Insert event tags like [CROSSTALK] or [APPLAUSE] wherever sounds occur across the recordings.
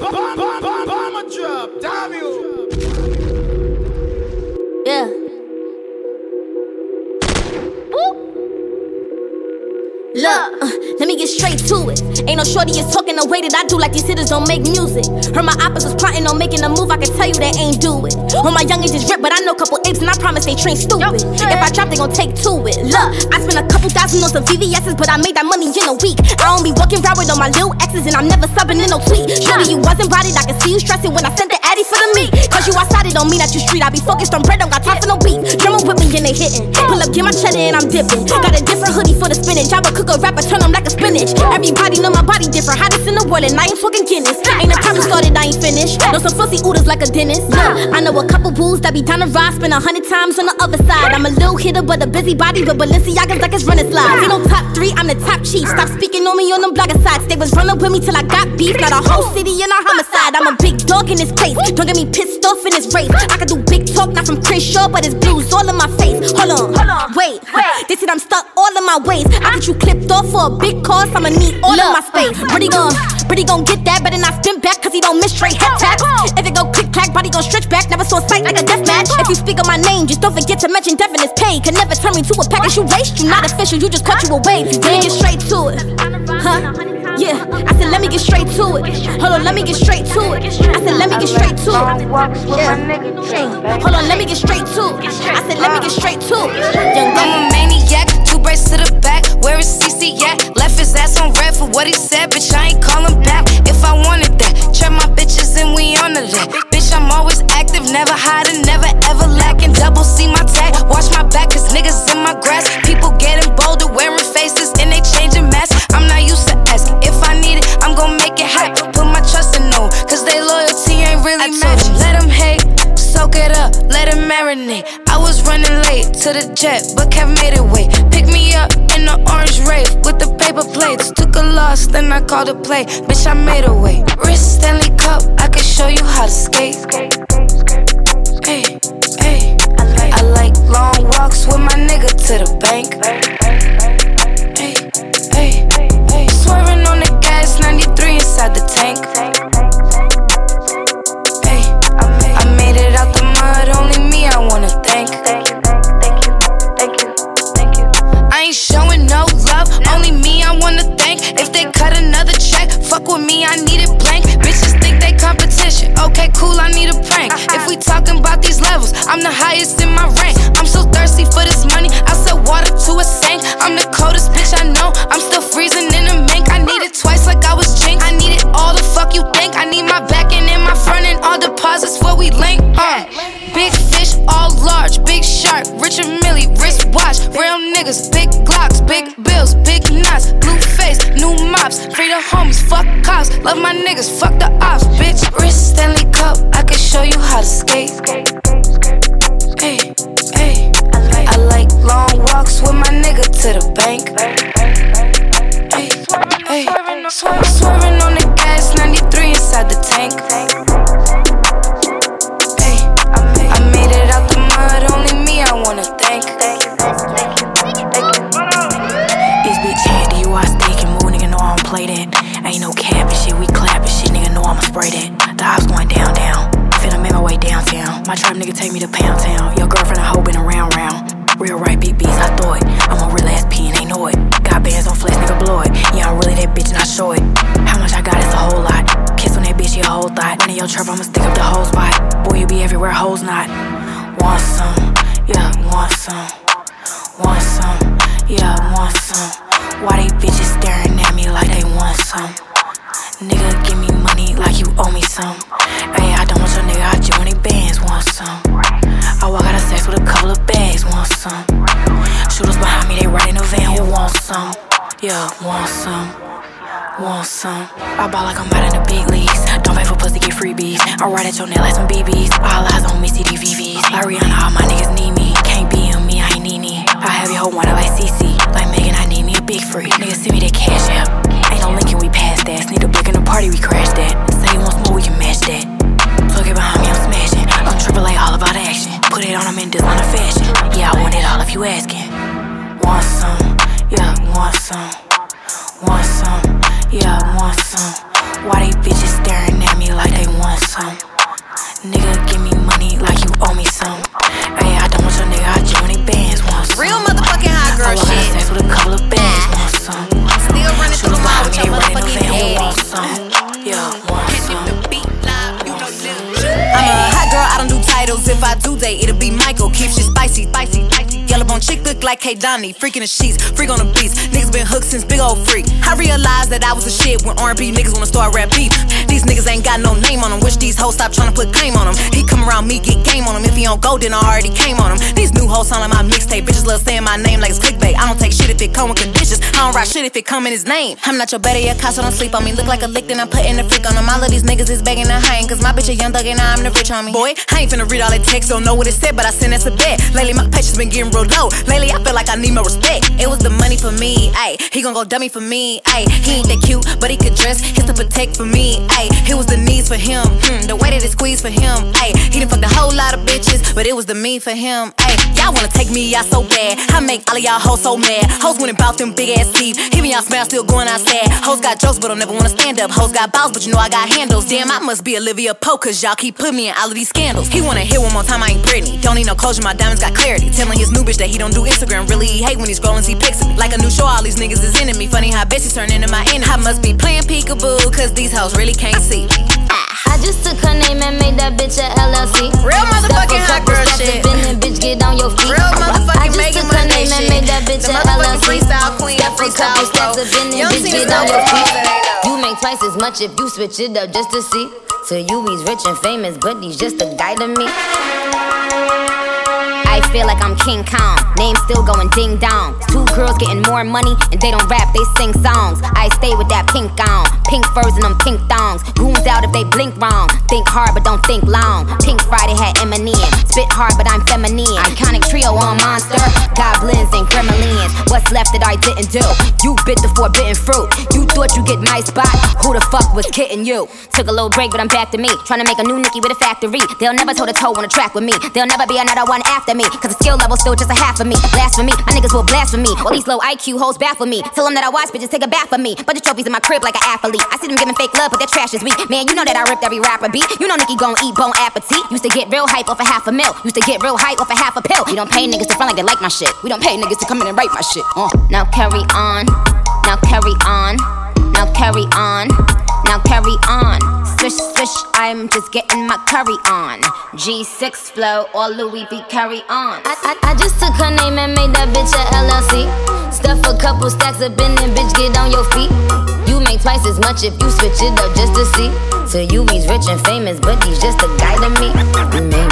Bomber drop, damn you. Yeah. Look, uh, let me get straight to it. Ain't no shorty is talking the way that I do, like these hitters don't make music. Heard my oppas was plotting on making a move, I can tell you they ain't do it. When my youngins just rip, but I know a couple apes and I promise they train stupid. If I drop, they gon' take to it. Look, I spent a couple thousand on some VVS's, but I made that money in a week. I don't be walking around with all my little exes, and I'm never subbing in no tweet. Surely you wasn't brought it, I can see you stressing when I sent the addy for the meat. Cause you outside, it don't mean that you street. I be focused on bread, don't got time for no beef. Drummer with me and they hitting. Pull up, get my cheddar and I'm dipping. Got a different hoodie for the spinach. I would cook a rapper, turn them like a spinach. Everybody know my body different, hottest in the world, and I ain't talking Guinness. Ain't a problem started, I ain't finished. Know some fussy oodles like a dentist. Yeah, I know a couple bulls that be down to ride, spend a hundred times on the other side. I'm a little hitter, but a busy body, but Balenciaga's like it's running slides. Ain't no top three, I'm the top chief. Stop speaking on me on them blogger sides. They was running with me till I got beef. Not a whole city in a homicide. I'm a big dog in this place. Don't get me pissed off in this race. I can do big talk, not from Chris Shaw, but it's blues all in my face. Hold on, hold on, wait. They said I'm stuck all in my ways. I get you clipped off for a big cost. I'ma need all of my space. Pretty gon' pretty gon' get that, better not spin back, cause he don't miss straight head taps. If it go click clack, body gon' stretch back. Never saw sight like a death match. If you speak on my name, just don't forget to mention definite pay. Can never turn me to a package you waste. You not official, you just cut you away. Let me get straight to it. Huh? Yeah, I said let me get straight to it. Hold on, let me get straight to it. I said let me get straight to it. Yeah. Hold on, let me get straight to it. I said let me get straight to it. Young I'm a maniac, two braids to the back. Where is CC at? Left his ass on red for what he said, bitch. I ain't callin' back. If I wanted that, trap my bitches and we on the that. Bitch, I'm always active, never hiding, never ever lacking. Double C my tag, watch my back, cause niggas in my grass. Called a play. Bitch, I made a way. Wrist Stanley Cup, I can show you how to skate. Hey, hey. I like long walks with my nigga to the bank. Okay, cool, I need a prank. Uh-huh. If we talking about these levels, I'm the highest in my rank. I'm so thirsty for this money, I sell water to a sink. I'm the coldest bitch I know, I'm still freezing in the mink. All deposits before we link. Uh, big fish, all large, big shark, Richard Mille, wrist watch, real niggas, big glocks, big bills, big knots, blue face, new mops, free the homies, fuck cops, love my niggas, fuck the ops, bitch. Wrist Stanley Cup, I can show you how to skate. Hey, hey, I like long walks with my nigga to the bank. Hey, hey, swerving on the gas, 93 inside the tank. Play that. Ain't no cap and shit, we clapping shit, nigga know I'ma spray that. The ops going down, down. Finna make my way downtown. My trap nigga take me to Pound Town. Your girlfriend, I hope been around, round. Real right big I thought. I'm a real ass P and they know it. Got bands on flex, nigga blow it. Yeah, I'm really that bitch and I show it. How much I got is a whole lot. Kiss on that bitch, yeah, a whole thought. Run in your trap, I'ma stick up the whole spot. Boy, you be everywhere, hoes not. Want some, yeah, want some. Want some, yeah, I want some. Why they bitches staring at me like they want some? Nigga, give me money like you owe me some. Hey, I don't want your nigga, I just want bands, want some. Oh, I walk out of sex with a couple of bags, want some. Shooters behind me, they in the van, who want some? Yeah, want some. Want some? I ball like I'm out in the big leagues. Don't pay for pussy, get freebies. I ride at your neck like some BBs. All eyes on me, CDVVs. Like Rihanna, all my niggas need me. Can't be I need have your whole wanted like CC. Like Megan, I need me a big free. Niggas send me that cash app. Ain't no linking, we pass that. Sneak a brick in the party, we crash that. Like K Donnie. Freaking the sheets, freak on the beats. Niggas been hooked since big old freak. I realized that I was a shit when R&B niggas wanna start rap beef. These niggas ain't got no name on them. Wish these hoes stop trying to put claim on them. He come around me, get game on him. If he don't go, then I already came on him. These new hoes like my mixtape. Bitches love saying my name like it's clickbait. I don't take shit if it come with conditions. I don't write shit if it come in his name. I'm not your better yet, so don't sleep on me. Look like a lick, then I'm putting the freak on them. All of these niggas is begging to hang. Cause my bitch a young thug and I'm the rich on me. Boy, I ain't finna read all that text, don't know what it said, but I sent that's a bet. Lately, my patience been getting real low. Lately, I feel like I need more respect. It was the money for me, ayy. He gon' go dummy for me, ayy. He ain't that cute, but he could dress. His to protect for me, ayy. It was the needs for him, hmm. The way that it squeezed for him, ayy. He done fucked a whole lot of bitches, but it was the me for him, ayy. Y'all wanna take me out so bad. I make all of y'all hoes so mad. Hoes went and them big ass teeth. Even y'all smell still going outside. Hoes got jokes, but don't never wanna stand up. Hoes got balls, but you know I got handles. Damn, I must be Olivia Pope, cause y'all keep putting me in all of these scandals. He wanna hear one more time, I ain't Britney. Don't need no closure, my diamonds got clarity. Telling his new bitch that he don't do Instagram. Really, he hate when he scrollin', see pics of me. Like a new show, all these niggas is into me. Funny how bitches turn into my enemy. I must be playing peekaboo, cause these hoes really can't see. I just took her name and made that bitch a LLC. Real motherfucking hot girl shit. Been bitch, get on your feet. Real motherfucking I just took her name and made that bitch the a LLC. freestyle queen, Step freestyle couple steps bro. up in You and don't bitch, get on your feet. that ain't up. You make twice as much if you switch it up just to see. To you, he's rich and famous, but he's just a guy to me. I feel like I'm King Kong. Name still going ding dong. Two girls getting more money and they don't rap, they sing songs. I stay with that pink on. Pink furs and them pink thongs. Goons out if they blink wrong. Think hard but don't think long. Pink Friday had Eminem. Spit hard but I'm feminine. Iconic trio on monster. Goblins and gremlins. What's left that I didn't do? You bit the forbidden fruit. You thought you get my spot. Who the fuck was kidding you? Took a little break but I'm back to me. Trying to make a new Nicki with a factory. They'll never toe to toe on a track with me. There'll never be another one after me. Cause the skill level's still just a half of me. Blasphemy, my niggas will blaspheme. While these low IQ hoes baffle me. Tell them that I watch bitches take a bath for me. Bunch of trophies in my crib like an athlete. I see them giving fake love, but their trash is weak. Man, you know that I ripped every rapper beat. You know Nicki gon' eat bone appetit. Used to get real hype off a half a mil. Used to get real hype off a half a pill. We don't pay niggas to front like they like my shit. We don't pay niggas to come in and write my shit. Uh. Now carry on. Now carry on. Now carry on. Now carry on. Swish, swish, I'm just getting my curry on. G6 flow, all Louis V carry on. I, I, I just took her name and made that bitch a LLC. Stuff a couple stacks up in and bitch, get on your feet. You make twice as much if you switch it up just to see. To you, he's rich and famous, but he's just a guy to me.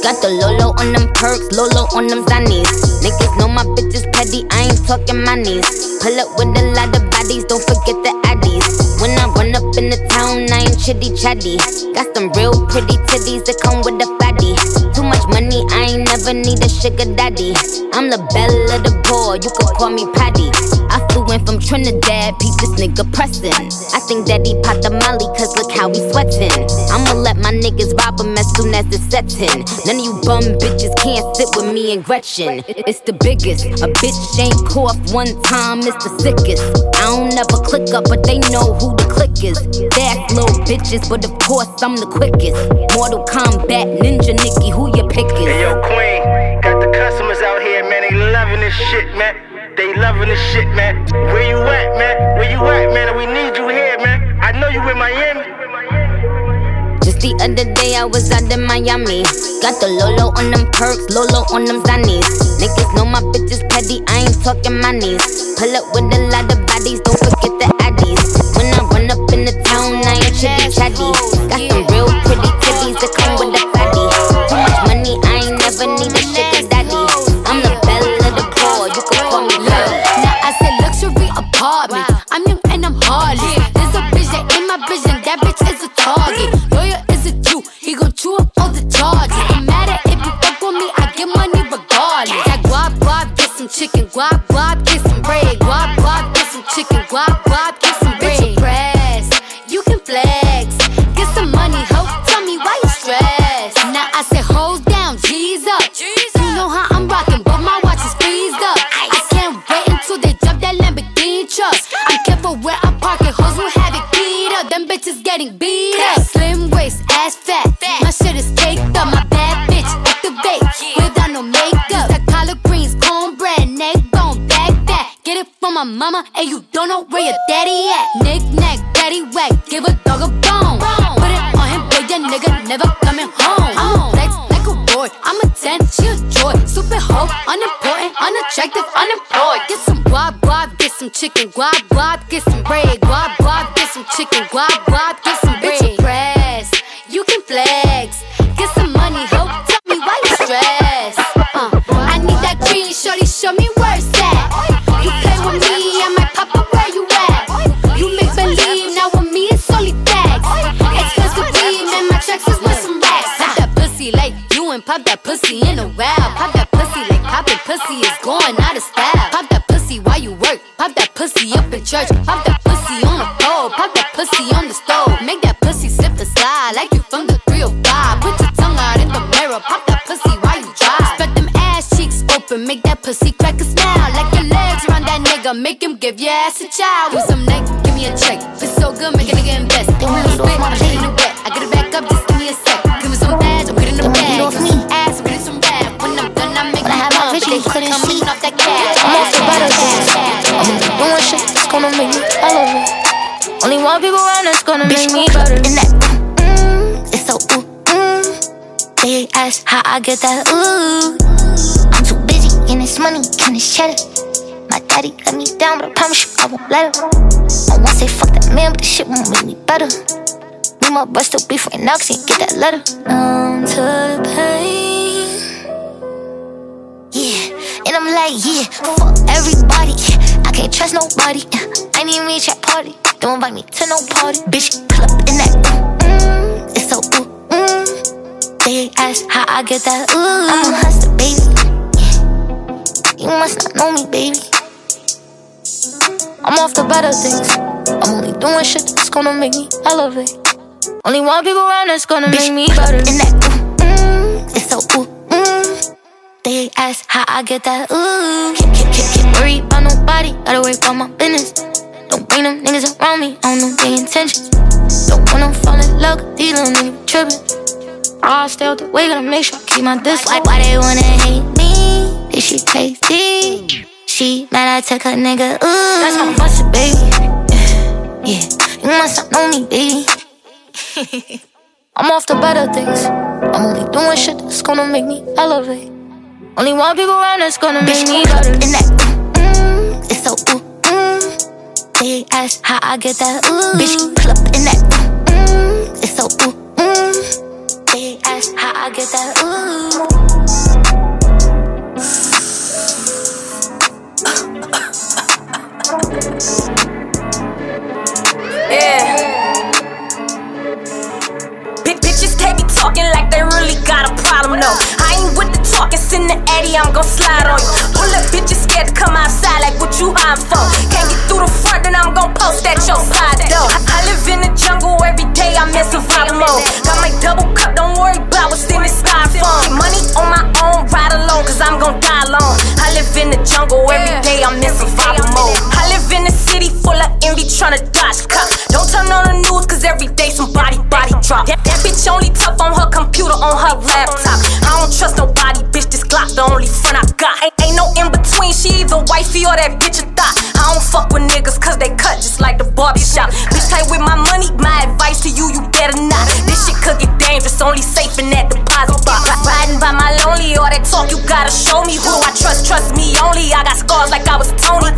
Got the Lolo on them perks, Lolo on them zannies. Niggas know my bitches petty, I ain't talking my knees. Pull up with a lot of bodies, don't forget the addies. When I run up in the town, I ain't chitty chatty. Got some real pretty titties that come with a fatty. Too much money, I ain't never need a sugar daddy. I'm the belle of the ball, you can call me Patty. Trinidad, peep this nigga pressin'. I think that he popped the molly, cause look how he sweatin'. I'ma let my niggas rob him as soon as it's settin'. None of you bum bitches can't sit with me and Gretchen. It's the biggest. A bitch ain't cough one time, it's the sickest. I don't ever click up, but they know who the click is. Fast little bitches, but of course I'm the quickest. Mortal Kombat, Ninja Nicki, who you pickin'? Hey, yo, Queen, got the customers out here, man. They loving this shit, man. They loving this shit, man. At, Where man? We need you here, man. I know you in Miami. Just the other day I was out in Miami. Got the Lolo on them perks, Lolo on them zannies. Niggas know my bitch is petty, I ain't talking monies. Pull up with a lot of bodies, don't forget the addies. When I run up in the town, I ain't chitty chatty. Chicken. Guap give your ass a child. with some neck, give me a check. Feel so good, make a nigga invest. Give me a spit, I get in the wet. I get it back up, just give me a sec. Give me some badge, I'm getting the bag. me. Ass, I'm getting some rap. When I'm done, I make When I it had my vision, you couldn't see. off that cash. I'm off the better days. I'm the doing shit that's gonna make me elevate. Only one people around that's gonna make me better. In that, mm, it's so ooh, mm. They ask how I get that ooh. I'm too busy getting this money, getting this cheddar. Daddy let me down, but I promise you I won't let him. I won't say fuck that man, but this shit won't make me better. Me my bro still beef right now, cause he ain't get that letter. Numb to the pain. Yeah, and I'm like, yeah, fuck everybody. I can't trust nobody. I need me chat party. Don't invite me to no party. Bitch, pull up in that. Mm, it's so ooh, mm. They ask how I get that ooh. I'm a hustler, baby. You must not know me, baby. I'm off the better things. I'm only doing shit that's gonna make me elevate. Only one people around that's gonna make me better. In that ooh, mm, it's so ooh, mm. They ask how I get that ooh. Can't, can't, can't, can't worry about nobody, gotta worry about my business. Don't bring them niggas around me, I don't know their intentions. Don't wanna fall in love, these little niggas trippin'. I'll stay out the way, gotta make sure I keep my distance. Why, why they wanna hate me? This shit tasty. She mad I took her nigga, ooh. That's my busted, baby. [LAUGHS] Yeah, you must not know me, baby. [LAUGHS] I'm off the better things. I'm only doing shit that's gonna make me elevate. Only one people around that's gonna make me better. In that, mm, it's so ooh, mm. They ask how I get that ooh. Bitch, pull up in that, mm, it's so ooh, mm. They ask how I get that ooh. Yeah. Big bitches can't be talking like they really got a problem, no. I ain't with the talking, send the Eddie, I'm gon' slide on you. Pull up bitches scared to come outside like what you hiding for. Can't get through the front, then I'm gon' post at your side though. I, I live in the jungle every day, I'm in survival mode. Got my double cup, don't worry about what's in the styrofoam. Money on dodge. Don't turn on the news, cause every day somebody body drop. That, that bitch only tough on her computer, on her laptop. I don't trust nobody, bitch, this Glock the only friend I got. Ain't, ain't no in between, she either wifey or that bitch a thought. I don't fuck with niggas, cause they cut just like the barber shop. Bitch, tight with my money, my advice to you, you better not. This shit could get dangerous, only safe in that deposit box. Riding by my lonely, all that talk, you gotta show me who I trust, trust me only. I got scars like I was Tony.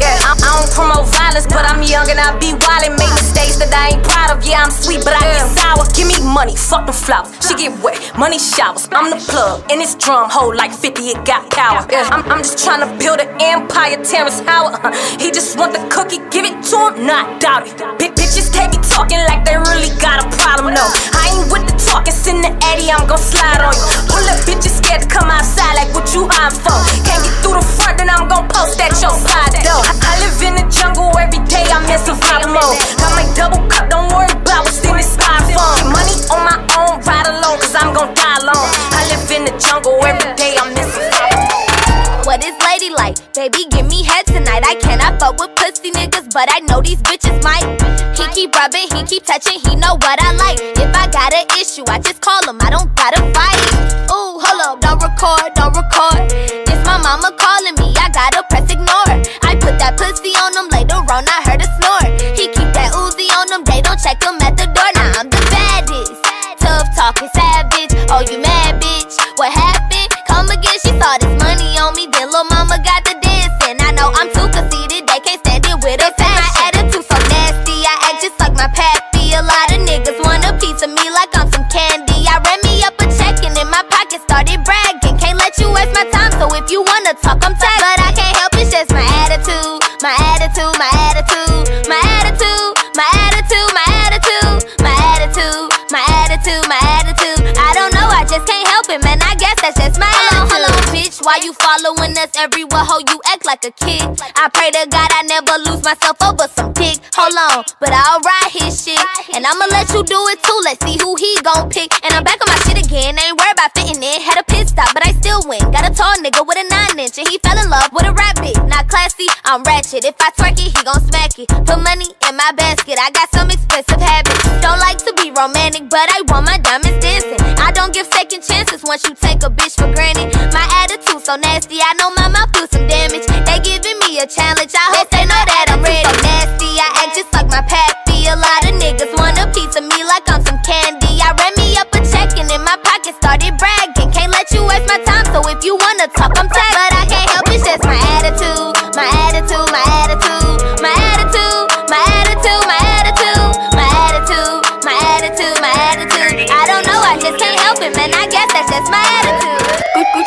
I'm young and I be wild and make mistakes that I ain't proud of. Yeah, I'm sweet, but I get sour. Give me money, fuck the flowers. She get wet, money showers. I'm the plug, and this drum hold like 50, it got power. I'm, I'm just trying to build an empire, Terrence Howard. Uh, he just want the cookie, give it to him, not doubt it. Big bitches can't be talking like they really got a problem, no. I ain't with the talking, send the Eddie, I'm gon' slide on you. Pull up bitches scared to come outside like what you hiding for. Can't get through the front, then I'm gon' post at your side though. I, live in the jungle every day, I'm in survival mode. Got my double cup, don't worry about what's in this styrofoam. Money on my own, ride alone, cause I'm gon' die alone. I live in the jungle every day, I'm in survival. What is lady like? Baby, give me head tonight. I cannot fuck with pussy niggas, but I know these bitches might. He keep rubbing, he keep touching, he know what I like. If I got an issue, I just call him, I don't gotta fight. Record, don't record. It's my mama calling me, I gotta press ignore. I put that pussy on him, later on I heard a snore. He keep that Uzi on him, they don't check him at the door. Now I'm the baddest. Tough talking savage, oh you mad bitch? What happened? Come again, she saw this money why you following us everywhere? Ho, you act like a kid. I pray to God I never lose myself over some dick. Hold on, but I'll ride his shit, and I'ma let you do it too. Let's see who he gon' pick. And I'm back on my shit again. Ain't worried about fitting in. Had a pit stop, but I still win. Got a tall nigga with a nine inch, and he fell in love with a rabbit. Not classy, I'm ratchet. If I twerk it, he gon' smack it. Put money in my basket. I got some expensive habits. Don't like to be romantic, but I want my diamonds dancing. I don't give second chances once you take a bitch for granted. So nasty, I know my mouth do some damage. They giving me a challenge. I hope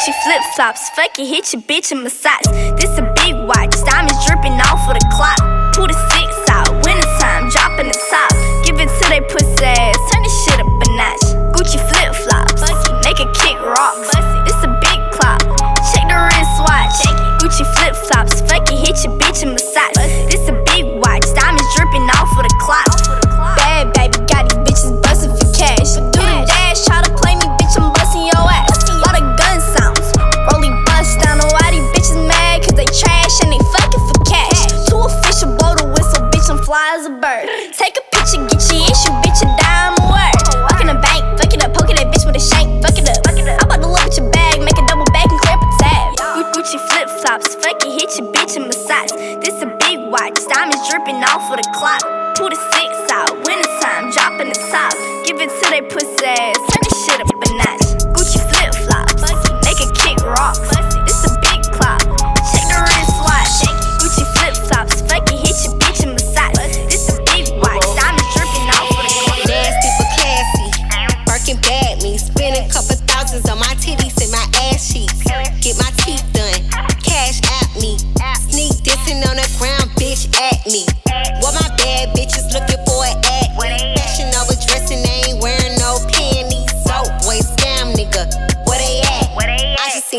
Gucci flip flops, fucking hit your bitch in massage. This a big watch, diamonds dripping off of the clock.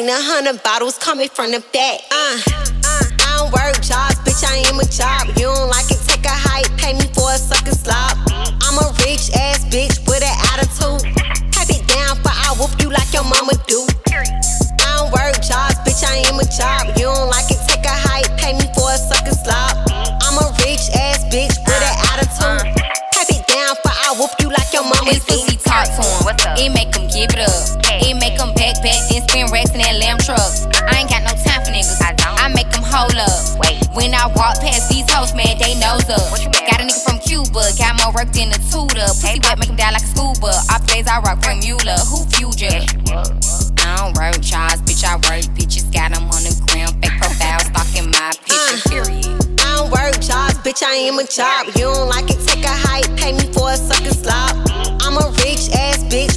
The bottles coming from the back. Uh, uh, I don't work jobs, bitch, I am a job. You don't like it, take a hike, pay me for a sucker slop. I'm a rich ass bitch with an attitude. Pipe it down, but I whoop you like your mama do. I don't work jobs, bitch, I am a job. You don't like it, take a hike, pay me for a sucker slop. I'm a rich ass bitch with an attitude. Pipe it down, but I whoop you like your mama This do. pussy talk to him. It make him give it up. When I walk past these hoes, man, they nose up. Got a nigga from Cuba, got more work than a tutor. Pussy wet, make him die like a scuba. Off days I rock from Mueller. Who future? I don't work jobs, bitch, I work bitches. Got them on the gram, fake profile, stalking my picture, uh-huh. period. I don't work jobs, bitch, I am a job. You don't like it, take a hike, pay me for a sucker slop. I'm a rich ass bitch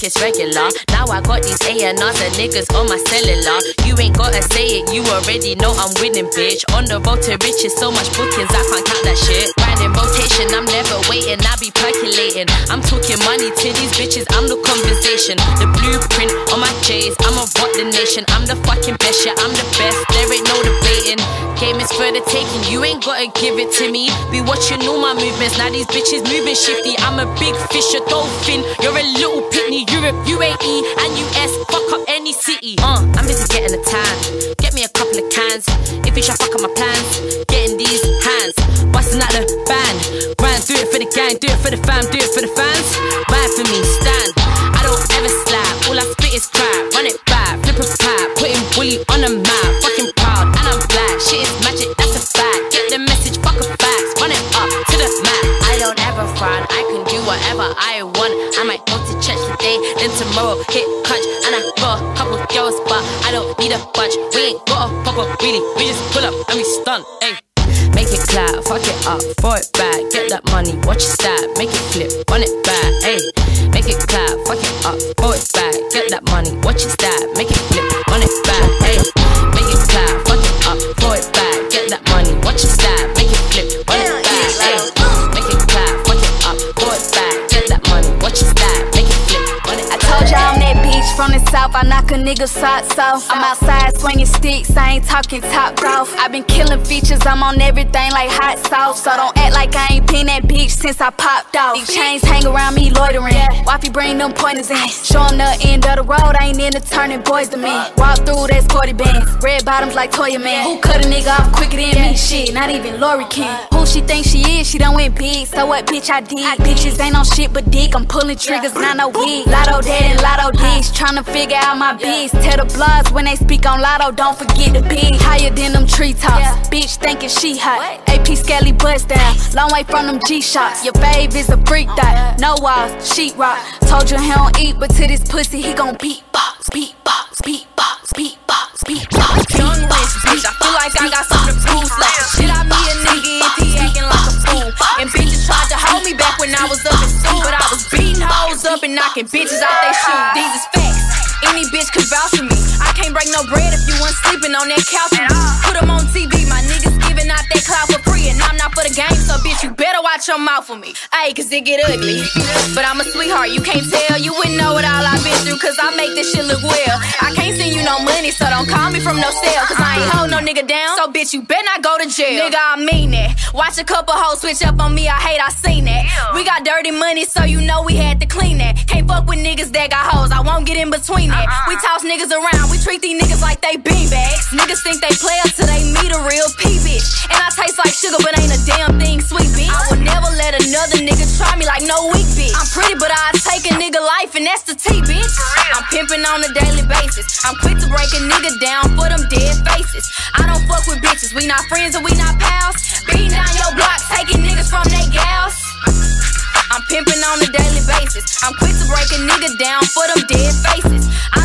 like it's regular. Now I got these A&Rs and niggas on my cellular. You ain't gotta say it, you already know I'm winning, bitch. On the road to riches, so much bookings, I can't count that shit. Riding rotation, I'm never waiting, I be percolating. I'm talking money to these bitches, I'm the conversation. The blueprint on my J's, I'ma rock the nation. I'm the fucking best, yeah, I'm the best. There ain't no debating. Game is for the taking, you ain't gotta give it to me. Be watching all my movements, now these bitches moving shifty. I'm a big fish, a dolphin. You're a little pitney, Europe, UAE, and US. Fuck up any city. Uh, I'm busy getting a tan. Get me a couple of cans. If you try fuck up my plans, getting these hands. Busting out the band. Grind, do it for the gang, do it for the fam, do it for the fans. Ride for me, stand. I don't ever slap. All I spit is crap. Run it back, flip a pad, putting bully on the map. Fucking proud, and I'm black. Shit is magic, that's a fact. Get the message, fuck a facts. Run it up to the map. I don't ever frown. I can do whatever I want. I might go to church today, then tomorrow hit crunch. And I got a couple girls, but I don't need a bunch. We ain't got a up, really. Throw it back, get that money, watch it stack, make it flip, run it back, ayy. I knock a nigga socks off. I'm outside swinging sticks. I ain't talking top golf. i been killing features. I'm on everything like hot sauce. So don't act like I ain't been that bitch since I popped off. These chains hang around me loitering. Wifey bring them pointers in. Show the end of the road. I ain't into turning boys to me. Walk through that sporty bands. Red bottoms like Toya Man. Who cut a nigga off quicker than me? Shit, not even Lorena can. Who she think she is? She done went big. So what, bitch? I did. Bitches ain't on shit but dick. I'm pulling triggers, not no wig. Lotto dead and lotto dicks. to figure out my biz. Tell the blogs when they speak on Latto, don't forget the big. Higher than them treetops. Bitch thinking she hot. AP Skelly bust down. Long way from them G shots. Your fave is a freak oh, dot. No walls, sheet rock. Told you he don't eat, but to this pussy he gon' beatbox, beatbox, beatbox, beatbox, beatbox. Young rich bitch, I feel like I got something to prove. The shit I me a nigga if he acting like a fool. And bitches tried to hold me back when I was up in school, but I was beating hoes up and knocking bitches out they shoes. These is facts. Any bitch could vouch for me. I can't break no bread if you weren't sleeping on that couch. Put 'em on TV, watch your mouth for me. Ayy, cause it get ugly. But I'm a sweetheart, you can't tell, you wouldn't know what all I've been through, cause I make this shit look well. I can't send you no money, so don't call me from no cell, cause I ain't hold no nigga down. So bitch, you better not go to jail. Nigga, I mean that. Watch a couple hoes switch up on me, I hate, I seen that. We got dirty money, so you know we had to clean that. Can't fuck with niggas that got hoes, I won't get in between that. We toss niggas around, we treat these niggas like they beanbags. Niggas think they play till they meet a real P bitch. And I taste like sugar, but ain't a damn thing sweet bitch. Never let another nigga try me like no weak bitch. I'm pretty, but I take a nigga life, and that's the T bitch. I'm pimping on a daily basis. I'm quick to break a nigga down for them dead faces. I don't fuck with bitches, we not friends and we not pals. Beating down your block, taking niggas from they gals. I'm pimping on a daily basis. I'm quick to break a nigga down for them dead faces. I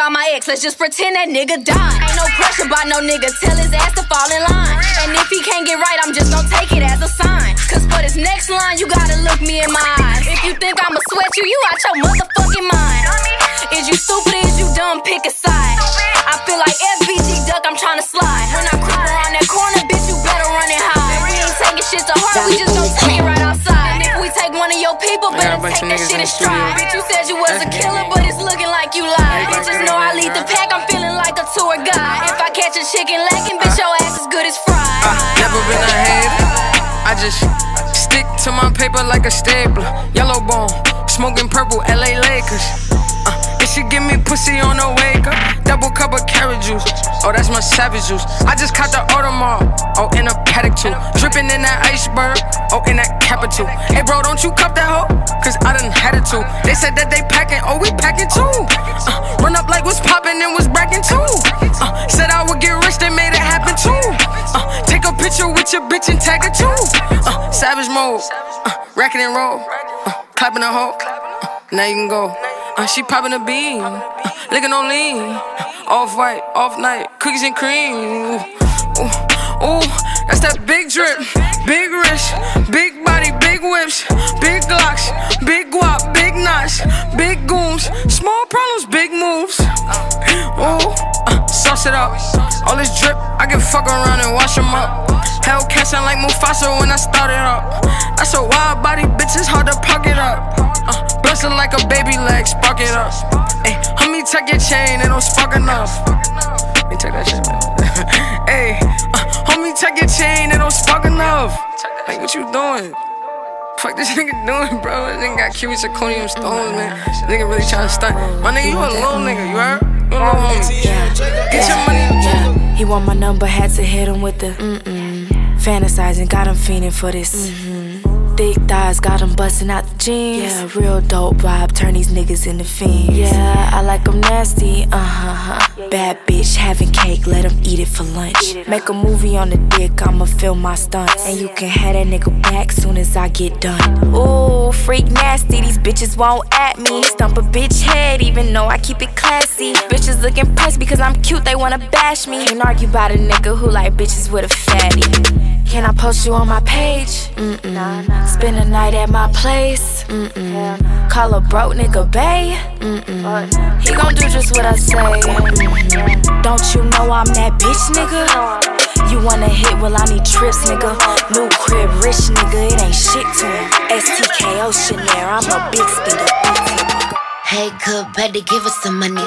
about my ex, let's just pretend that nigga died. Ain't no pressure by no nigga, tell his ass to fall in line. And if he can't get right, I'm just gonna take it as a sign. Cause for this next line, you gotta look me in my eyes. If you think I'ma sweat you, you out your motherfucking mind. Is you stupid is you dumb? Pick a side. I feel like FBG duck, I'm trying to slide. When I creep around that corner, bitch, you better run and hide. We ain't taking shit to heart, we just gon' take it right outside. And if we take one of your people, better take that shit in stride. Bitch, you said you was a killer, but it's looking like you lied. Guide. If I catch a chicken lacking, bitch, your ass is good as fried. Uh, never been a hater. I just stick to my paper like a stapler. Yellow bone, smoking purple, LA Lakers. Uh, should give me pussy on the wake up. Double cup of carrot juice. Oh, that's my savage juice. I just caught the Audemars. Oh, in a Patek too. Dripping in that iceberg. Oh, in that capital. Hey, bro, don't you cup that hoe? Cause I done had it too. They said that they packing. Oh, we packing too. Uh, run up like what's popping and was bracking too. Uh, said I would get rich, they made it happen too. Uh, take a picture with your bitch and tag it too. Uh, savage mode. Uh, racking and roll. Uh, clapping a hoe. Uh, now you can go. Uh, she popping a bean, uh, licking on lean. Off white, off night, cookies and cream. Ooh, ooh, ooh, that's that big drip, big wrist, big body, big whips, big glocks, big guap, big knots, big gooms, small problems, big moves. Ooh, uh, sauce it up. All this drip, I can fuck around and wash them up. Hell sound like Mufasa when I started up. That's a wild body, bitch, it's hard to pocket up. Like a baby leg, spark it up. Hey, homie, take your chain, it don't spark enough. Let me take that shit, [LAUGHS] man. Hey, uh, homie, take your chain, it don't spark enough. Like, what you doing? Fuck this nigga doing, bro? This nigga got cubic zirconium stones, man. This nigga really trying to stunt. My nigga, you a little nigga, you heard? You a little homie. Get your money. Yeah. He want my number, had to hit him with the mm-mm. Fantasizing, got him fiending for this. Mm-hmm. Thick thighs, got him busting out the jeans. Yeah, real dope vibe, turn these niggas into fiends. Yeah, I like them nasty, uh huh. Bad bitch having cake, let him eat it for lunch. Make a movie on the dick, I'ma film my stunts. And you can have that nigga back soon as I get done. Ooh, freak nasty, these bitches won't at me. Stump a bitch head, even though I keep it classy. Bitches look impressed because I'm cute, they wanna bash me. Can't argue about a nigga who like bitches with a fatty. Can I post you on my page? Mm-mm. Spend a night at my place? Mm-mm. Call a broke nigga bae? Mm-mm. He gon' do just what I say. Mm-mm. Don't you know I'm that bitch nigga? You wanna hit? Well, I need trips, nigga. New crib, rich nigga, it ain't shit to him. STK Oceanair, I'm a big spender. Hey, good, better give us some money.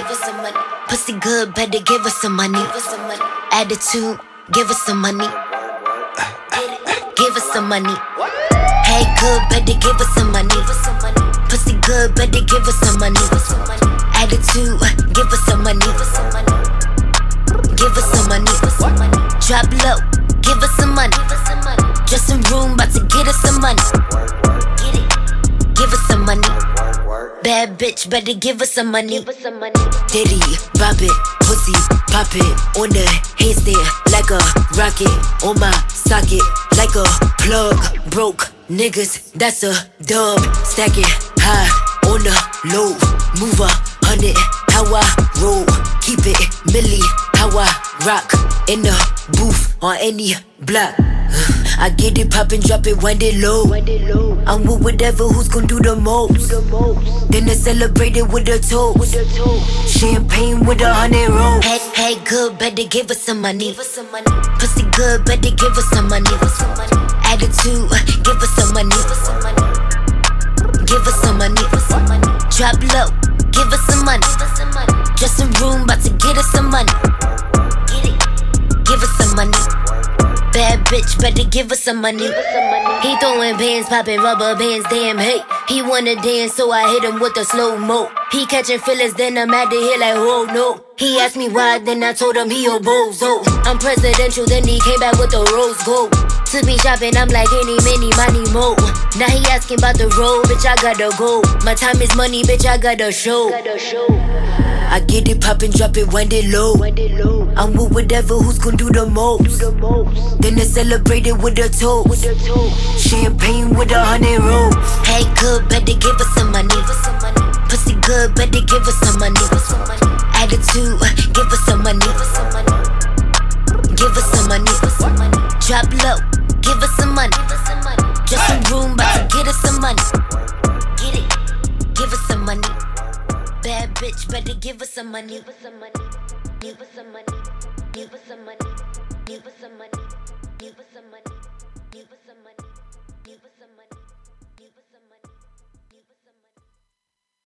Pussy good, better give us some money. Attitude, give us some money. Give us some money. Hey, good, better give us some money. Pussy good, better give us some money. Attitude, give us some money. Give us some money. Drop low, give us some money. Dressing room, about to get us some money. Get it, give us some money. Bad bitch, better give us some money. Diddy, bob it, pussy, pop it on the handstand like a rocket on my socket like a plug. Broke niggas, that's a dub. Stack it high on the low. Move a hundred, how I roll. Keep it milli, how I rock in the booth on any block. [SIGHS] I get it poppin', drop it, wind it low. I'm with whatever, who's gon' do the most. Then I celebrate it with a toast. Champagne with a hundred rolls. Hey, hey, good, better give us some money. Pussy good, better give us some money. Attitude, give us some money. Give us some money. Drop low, give us some money. Dressing room, about to get us some money. Give us some money. Bad bitch, better give us some money. He throwing bands, popping rubber bands, damn hey. He wanna dance, so I hit him with a slow mo. He catching feelings, then I'm at the hill like, oh no. He asked me why, then I told him he a bozo. I'm presidential, then he came back with the rose gold. Took me shopping, I'm like, any, many, money, mo. Now he asking about the road, bitch, I gotta go. My time is money, bitch, I gotta show. I get it poppin', drop it, wind it low. I'm with whatever, who's gon' do the most. Then they celebrate it with a toast. Champagne with a hundred rolls. Hey, good, better give us some money. Pussy good, better give us some money. Attitude, give us some money. Give us some money. Drop low, give us some money. Just some room, but to get us some money. Get it, give us some money. Bad bitch, better give us some money. Give us some money. Give us some money. Give us some money. Give us some money.